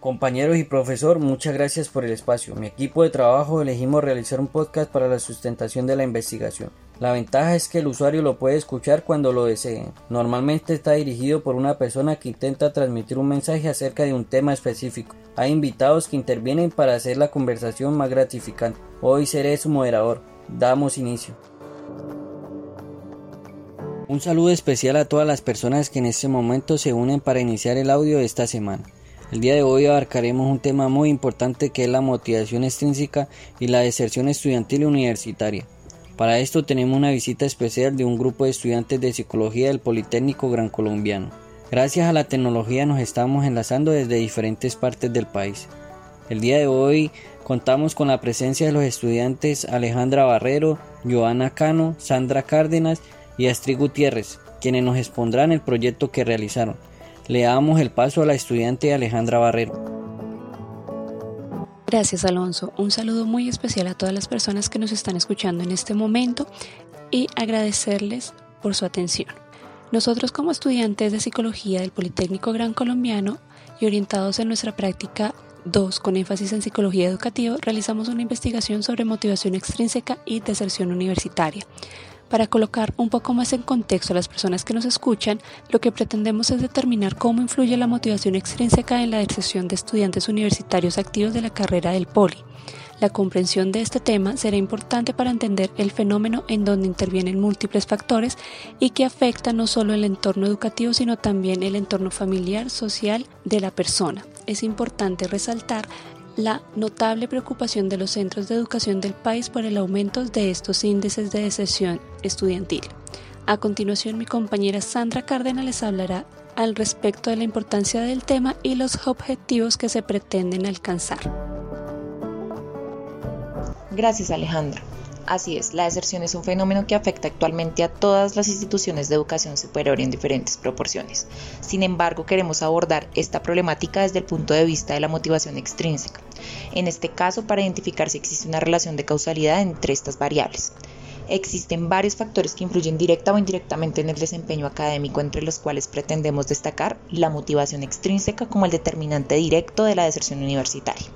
Compañeros y profesor, muchas gracias por el espacio. Mi equipo de trabajo elegimos realizar un podcast para la sustentación de la investigación. La ventaja es que el usuario lo puede escuchar cuando lo desee. Normalmente está dirigido por una persona que intenta transmitir un mensaje acerca de un tema específico. Hay invitados que intervienen para hacer la conversación más gratificante. Hoy seré su moderador. Damos inicio. Un saludo especial a todas las personas que en este momento se unen para iniciar el audio de esta semana. El día de hoy abarcaremos un tema muy importante que es la motivación extrínseca y la deserción estudiantil universitaria. Para esto tenemos una visita especial de un grupo de estudiantes de psicología del Politécnico Gran Colombiano. Gracias a la tecnología nos estamos enlazando desde diferentes partes del país. El día de hoy contamos con la presencia de los estudiantes Alejandra Barrero, Joana Cano, Sandra Cárdenas y Astrid Gutiérrez, quienes nos expondrán el proyecto que realizaron. Le damos el paso a la estudiante Alejandra Barrero. Gracias Alonso. Un saludo muy especial a todas las personas que nos están escuchando en este momento y agradecerles por su atención. Nosotros como estudiantes de psicología del Politécnico Gran Colombiano y orientados en nuestra práctica 2 con énfasis en psicología educativa, realizamos una investigación sobre motivación extrínseca y deserción universitaria. Para colocar un poco más en contexto a las personas que nos escuchan, lo que pretendemos es determinar cómo influye la motivación extrínseca en la decisión de estudiantes universitarios activos de la carrera del POLI. La comprensión de este tema será importante para entender el fenómeno en donde intervienen múltiples factores y que afecta no solo el entorno educativo, sino también el entorno familiar, social de la persona. Es importante resaltar la notable preocupación de los centros de educación del país por el aumento de estos índices de deserción estudiantil. A continuación, mi compañera Sandra Cárdenas les hablará al respecto de la importancia del tema y los objetivos que se pretenden alcanzar. Gracias, Alejandra. Así es, la deserción es un fenómeno que afecta actualmente a todas las instituciones de educación superior en diferentes proporciones. Sin embargo, queremos abordar esta problemática desde el punto de vista de la motivación extrínseca. En este caso, para identificar si existe una relación de causalidad entre estas variables. Existen varios factores que influyen directa o indirectamente en el desempeño académico, entre los cuales pretendemos destacar la motivación extrínseca como el determinante directo de la deserción universitaria,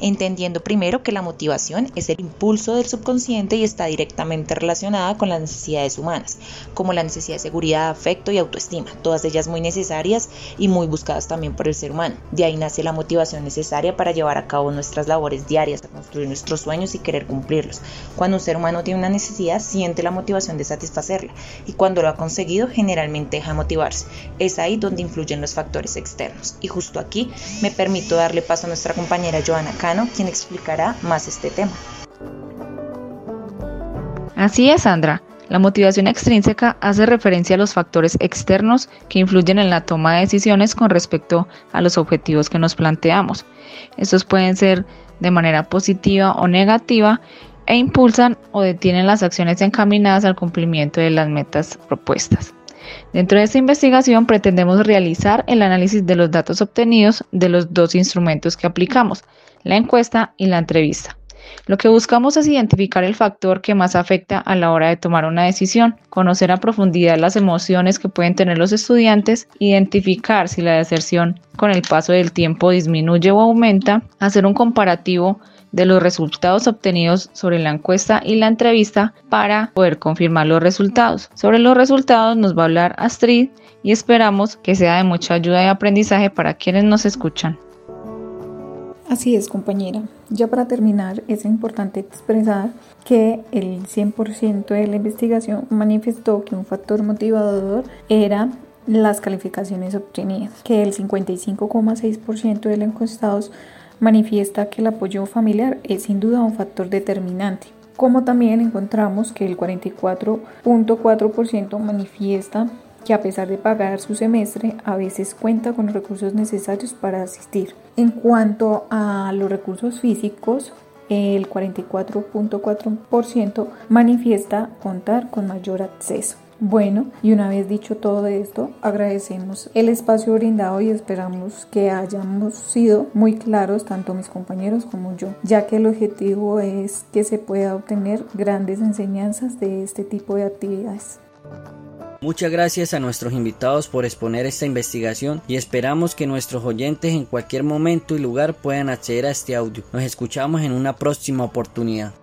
entendiendo primero que la motivación es el impulso del subconsciente y está directamente relacionada con las necesidades humanas, como la necesidad de seguridad, afecto y autoestima, todas ellas muy necesarias y muy buscadas también por el ser humano. De ahí nace la motivación necesaria para llevar a cabo nuestras labores diarias, a construir nuestros sueños y querer cumplirlos. Cuando un ser humano tiene una necesidad, siente la motivación de satisfacerla y cuando lo ha conseguido generalmente deja de motivarse. Es ahí donde influyen los factores externos. Y justo aquí me permito darle paso a nuestra compañera Joana quien explicará más este tema. Así es, Sandra. La motivación extrínseca hace referencia a los factores externos que influyen en la toma de decisiones con respecto a los objetivos que nos planteamos. Estos pueden ser de manera positiva o negativa e impulsan o detienen las acciones encaminadas al cumplimiento de las metas propuestas. Dentro de esta investigación pretendemos realizar el análisis de los datos obtenidos de los dos instrumentos que aplicamos, la encuesta y la entrevista. Lo que buscamos es identificar el factor que más afecta a la hora de tomar una decisión, conocer a profundidad las emociones que pueden tener los estudiantes, identificar si la deserción con el paso del tiempo disminuye o aumenta, hacer un comparativo de los resultados obtenidos sobre la encuesta y la entrevista para poder confirmar los resultados. Sobre los resultados nos va a hablar Astrid y esperamos que sea de mucha ayuda y aprendizaje para quienes nos escuchan. Así es, compañera. Ya para terminar, es importante expresar que el 100% de la investigación manifestó que un factor motivador era las calificaciones obtenidas, que el 55,6% de los encuestados manifiesta que el apoyo familiar es sin duda un factor determinante. Como también encontramos que el 44.4% manifiesta que a pesar de pagar su semestre, a veces cuenta con los recursos necesarios para asistir. En cuanto a los recursos físicos, el 44.4% manifiesta contar con mayor acceso. Bueno, y una vez dicho todo esto, agradecemos el espacio brindado y esperamos que hayamos sido muy claros, tanto mis compañeros como yo, ya que el objetivo es que se pueda obtener grandes enseñanzas de este tipo de actividades. Muchas gracias a nuestros invitados por exponer esta investigación y esperamos que nuestros oyentes en cualquier momento y lugar puedan acceder a este audio. Nos escuchamos en una próxima oportunidad.